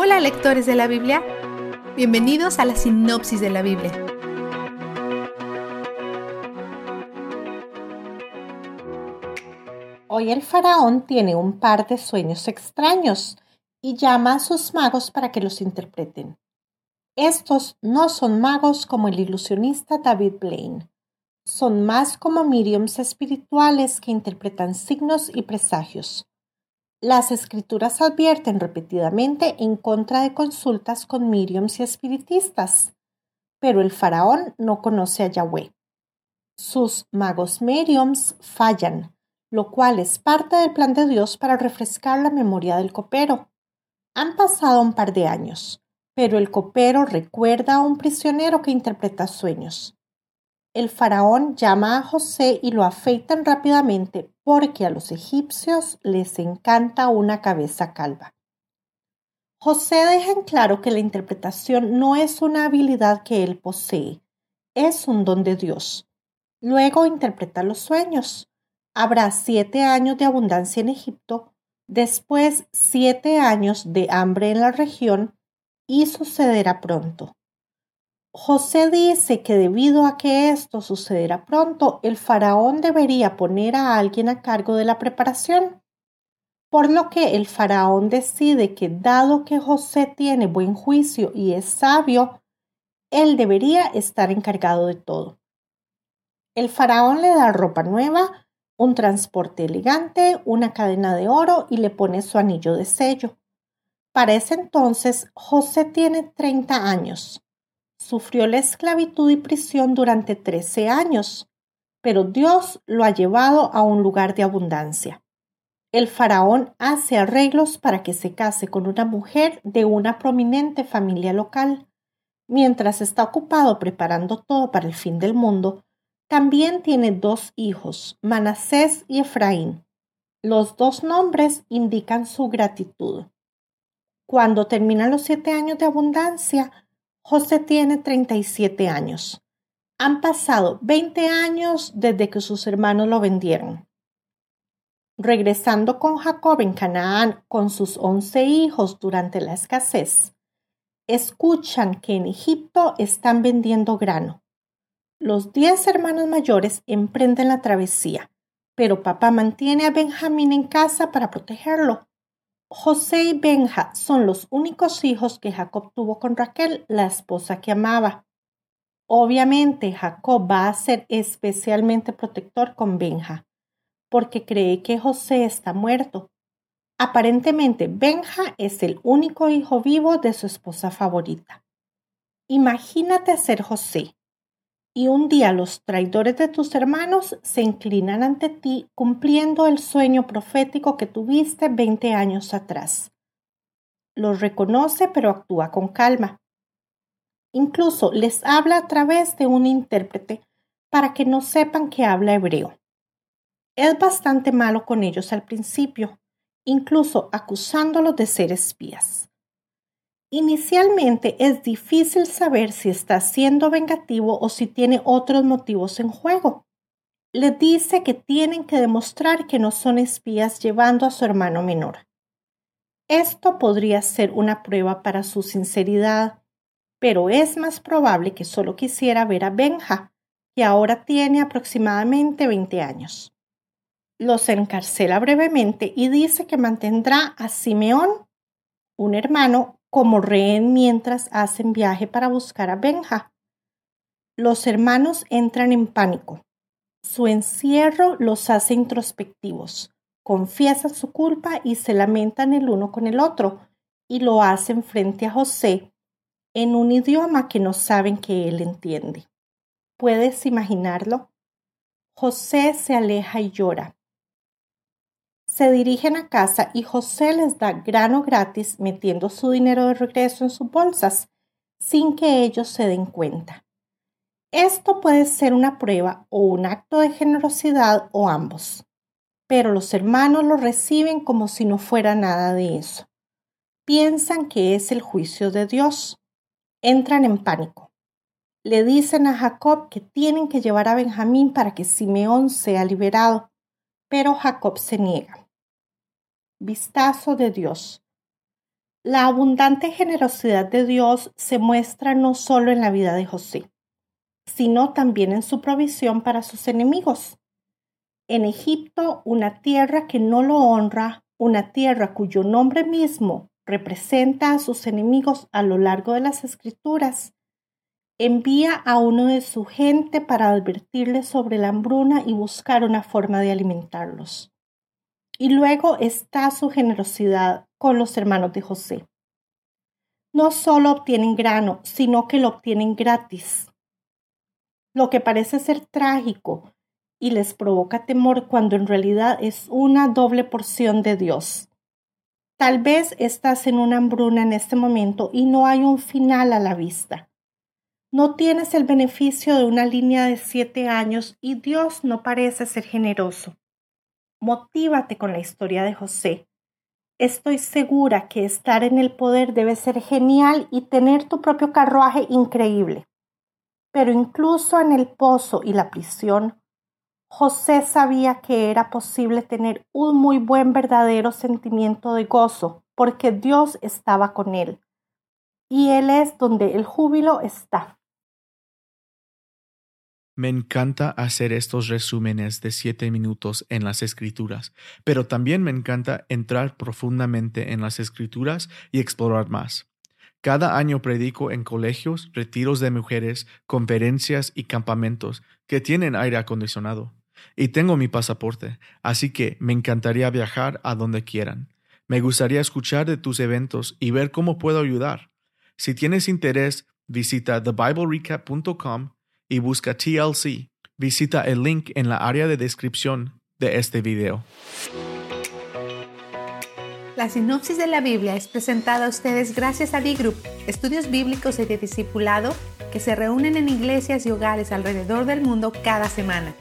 Hola lectores de la Biblia, bienvenidos a la sinopsis de la Biblia. Hoy el faraón tiene un par de sueños extraños y llama a sus magos para que los interpreten. Estos no son magos como el ilusionista David Blaine, son más como mediums espirituales que interpretan signos y presagios. Las escrituras advierten repetidamente en contra de consultas con mediums y espiritistas, pero el faraón no conoce a Yahweh. Sus magos mediums fallan, lo cual es parte del plan de Dios para refrescar la memoria del copero. Han pasado un par de años, pero el copero recuerda a un prisionero que interpreta sueños el faraón llama a José y lo afeitan rápidamente porque a los egipcios les encanta una cabeza calva. José deja en claro que la interpretación no es una habilidad que él posee, es un don de Dios. Luego interpreta los sueños. Habrá siete años de abundancia en Egipto, después siete años de hambre en la región y sucederá pronto. José dice que debido a que esto sucederá pronto, el faraón debería poner a alguien a cargo de la preparación. Por lo que el faraón decide que dado que José tiene buen juicio y es sabio, él debería estar encargado de todo. El faraón le da ropa nueva, un transporte elegante, una cadena de oro y le pone su anillo de sello. Para ese entonces, José tiene 30 años. Sufrió la esclavitud y prisión durante trece años, pero Dios lo ha llevado a un lugar de abundancia. El faraón hace arreglos para que se case con una mujer de una prominente familia local. Mientras está ocupado preparando todo para el fin del mundo, también tiene dos hijos, Manasés y Efraín. Los dos nombres indican su gratitud. Cuando terminan los siete años de abundancia, José tiene 37 años. Han pasado 20 años desde que sus hermanos lo vendieron. Regresando con Jacob en Canaán con sus 11 hijos durante la escasez, escuchan que en Egipto están vendiendo grano. Los 10 hermanos mayores emprenden la travesía, pero papá mantiene a Benjamín en casa para protegerlo. José y Benja son los únicos hijos que Jacob tuvo con Raquel, la esposa que amaba. Obviamente Jacob va a ser especialmente protector con Benja, porque cree que José está muerto. Aparentemente Benja es el único hijo vivo de su esposa favorita. Imagínate ser José, y un día los traidores de tus hermanos se inclinan ante ti cumpliendo el sueño profético que tuviste veinte años atrás. Los reconoce pero actúa con calma. Incluso les habla a través de un intérprete para que no sepan que habla hebreo. Es bastante malo con ellos al principio, incluso acusándolos de ser espías. Inicialmente es difícil saber si está siendo vengativo o si tiene otros motivos en juego. Le dice que tienen que demostrar que no son espías llevando a su hermano menor. Esto podría ser una prueba para su sinceridad, pero es más probable que solo quisiera ver a Benja, que ahora tiene aproximadamente 20 años. Los encarcela brevemente y dice que mantendrá a Simeón, un hermano, como rehén mientras hacen viaje para buscar a Benja. Los hermanos entran en pánico. Su encierro los hace introspectivos, confiesan su culpa y se lamentan el uno con el otro, y lo hacen frente a José en un idioma que no saben que él entiende. ¿Puedes imaginarlo? José se aleja y llora se dirigen a casa y José les da grano gratis metiendo su dinero de regreso en sus bolsas sin que ellos se den cuenta. Esto puede ser una prueba o un acto de generosidad o ambos, pero los hermanos lo reciben como si no fuera nada de eso. Piensan que es el juicio de Dios. Entran en pánico. Le dicen a Jacob que tienen que llevar a Benjamín para que Simeón sea liberado pero Jacob se niega. Vistazo de Dios. La abundante generosidad de Dios se muestra no solo en la vida de José, sino también en su provisión para sus enemigos. En Egipto, una tierra que no lo honra, una tierra cuyo nombre mismo representa a sus enemigos a lo largo de las escrituras, envía a uno de su gente para advertirles sobre la hambruna y buscar una forma de alimentarlos. Y luego está su generosidad con los hermanos de José. No solo obtienen grano, sino que lo obtienen gratis. Lo que parece ser trágico y les provoca temor cuando en realidad es una doble porción de Dios. Tal vez estás en una hambruna en este momento y no hay un final a la vista. No tienes el beneficio de una línea de siete años y Dios no parece ser generoso. Motívate con la historia de José. Estoy segura que estar en el poder debe ser genial y tener tu propio carruaje increíble. Pero incluso en el pozo y la prisión, José sabía que era posible tener un muy buen verdadero sentimiento de gozo, porque Dios estaba con él. Y él es donde el júbilo está. Me encanta hacer estos resúmenes de siete minutos en las escrituras, pero también me encanta entrar profundamente en las escrituras y explorar más. Cada año predico en colegios, retiros de mujeres, conferencias y campamentos que tienen aire acondicionado. Y tengo mi pasaporte, así que me encantaría viajar a donde quieran. Me gustaría escuchar de tus eventos y ver cómo puedo ayudar. Si tienes interés, visita thebiblerecap.com y busca TLC. Visita el link en la área de descripción de este video. La sinopsis de la Biblia es presentada a ustedes gracias a B-Group, estudios bíblicos y de discipulado que se reúnen en iglesias y hogares alrededor del mundo cada semana.